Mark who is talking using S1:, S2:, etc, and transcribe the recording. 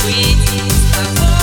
S1: sweet.